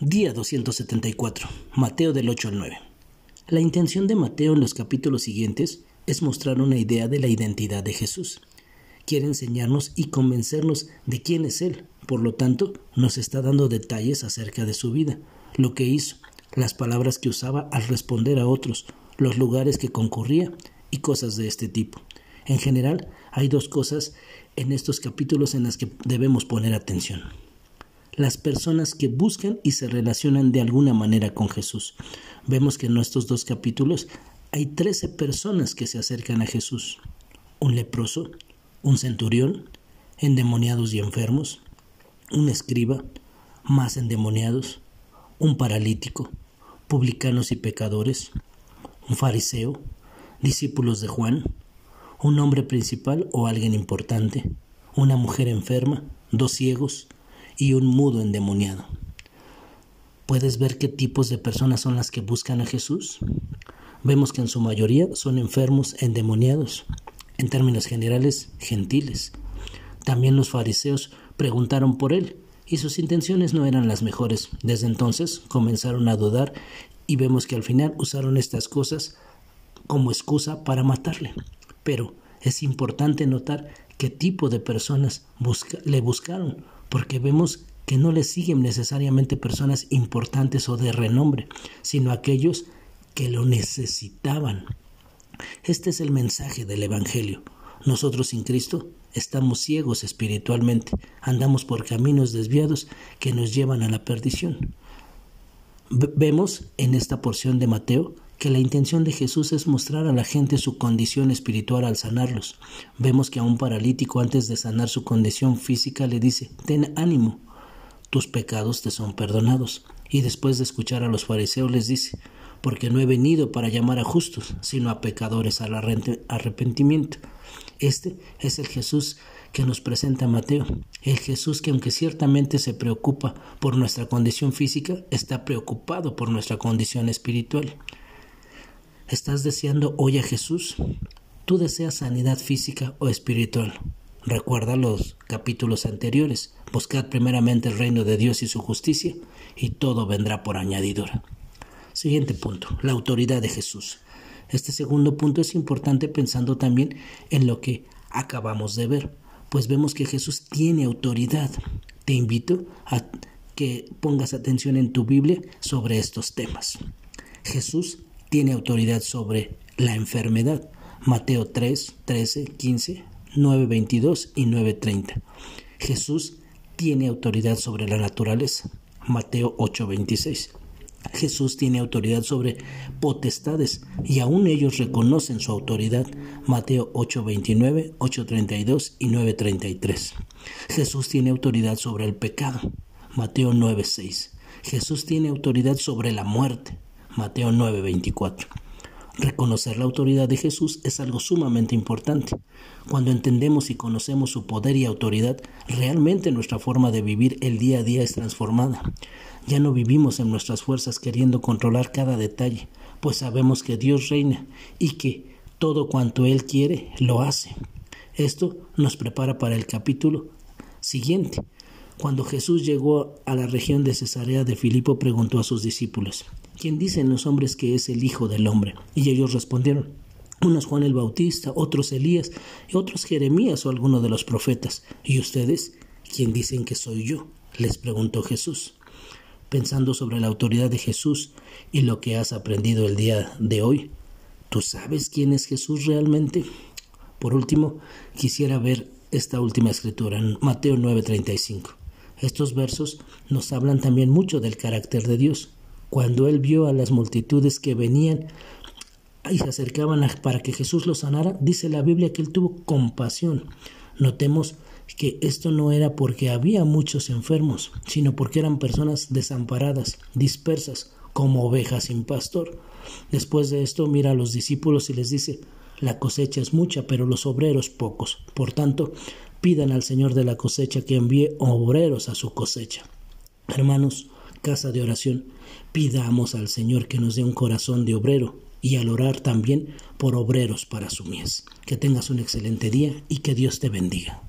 Día 274. Mateo del 8 al 9. La intención de Mateo en los capítulos siguientes es mostrar una idea de la identidad de Jesús. Quiere enseñarnos y convencernos de quién es Él. Por lo tanto, nos está dando detalles acerca de su vida, lo que hizo, las palabras que usaba al responder a otros, los lugares que concurría y cosas de este tipo. En general, hay dos cosas en estos capítulos en las que debemos poner atención las personas que buscan y se relacionan de alguna manera con Jesús. Vemos que en estos dos capítulos hay trece personas que se acercan a Jesús. Un leproso, un centurión, endemoniados y enfermos, un escriba, más endemoniados, un paralítico, publicanos y pecadores, un fariseo, discípulos de Juan, un hombre principal o alguien importante, una mujer enferma, dos ciegos, y un mudo endemoniado. ¿Puedes ver qué tipos de personas son las que buscan a Jesús? Vemos que en su mayoría son enfermos endemoniados, en términos generales, gentiles. También los fariseos preguntaron por él y sus intenciones no eran las mejores. Desde entonces comenzaron a dudar y vemos que al final usaron estas cosas como excusa para matarle. Pero es importante notar qué tipo de personas le buscaron porque vemos que no le siguen necesariamente personas importantes o de renombre, sino aquellos que lo necesitaban. Este es el mensaje del Evangelio. Nosotros sin Cristo estamos ciegos espiritualmente, andamos por caminos desviados que nos llevan a la perdición. vemos en esta porción de Mateo que la intención de Jesús es mostrar a la gente su condición espiritual al sanarlos. Vemos que a un paralítico antes de sanar su condición física le dice, ten ánimo, tus pecados te son perdonados. Y después de escuchar a los fariseos les dice, porque no he venido para llamar a justos, sino a pecadores al arrepentimiento. Este es el Jesús que nos presenta Mateo, el Jesús que aunque ciertamente se preocupa por nuestra condición física, está preocupado por nuestra condición espiritual. ¿Estás deseando hoy a Jesús? Tú deseas sanidad física o espiritual. Recuerda los capítulos anteriores. Buscad primeramente el reino de Dios y su justicia, y todo vendrá por añadidura. Siguiente punto, la autoridad de Jesús. Este segundo punto es importante pensando también en lo que acabamos de ver, pues vemos que Jesús tiene autoridad. Te invito a que pongas atención en tu Biblia sobre estos temas. Jesús tiene autoridad sobre la enfermedad. Mateo 3, 13, 15, 9, 22 y 9, 30. Jesús tiene autoridad sobre la naturaleza. Mateo 8, 26. Jesús tiene autoridad sobre potestades y aún ellos reconocen su autoridad. Mateo 8, 29, 8, 32 y 9, 33. Jesús tiene autoridad sobre el pecado. Mateo 9, 6. Jesús tiene autoridad sobre la muerte. Mateo 9:24. Reconocer la autoridad de Jesús es algo sumamente importante. Cuando entendemos y conocemos su poder y autoridad, realmente nuestra forma de vivir el día a día es transformada. Ya no vivimos en nuestras fuerzas queriendo controlar cada detalle, pues sabemos que Dios reina y que todo cuanto Él quiere lo hace. Esto nos prepara para el capítulo siguiente. Cuando Jesús llegó a la región de Cesarea de Filipo, preguntó a sus discípulos, ¿Quién dicen los hombres que es el Hijo del Hombre? Y ellos respondieron, unos Juan el Bautista, otros Elías, y otros Jeremías o alguno de los profetas. ¿Y ustedes? ¿Quién dicen que soy yo? les preguntó Jesús. Pensando sobre la autoridad de Jesús y lo que has aprendido el día de hoy, ¿tú sabes quién es Jesús realmente? Por último, quisiera ver esta última escritura en Mateo 9:35. Estos versos nos hablan también mucho del carácter de Dios. Cuando él vio a las multitudes que venían y se acercaban para que Jesús los sanara, dice la Biblia que él tuvo compasión. Notemos que esto no era porque había muchos enfermos, sino porque eran personas desamparadas, dispersas, como ovejas sin pastor. Después de esto mira a los discípulos y les dice, la cosecha es mucha, pero los obreros pocos. Por tanto, pidan al Señor de la cosecha que envíe obreros a su cosecha. Hermanos, casa de oración, pidamos al Señor que nos dé un corazón de obrero y al orar también por obreros para su mies. Que tengas un excelente día y que Dios te bendiga.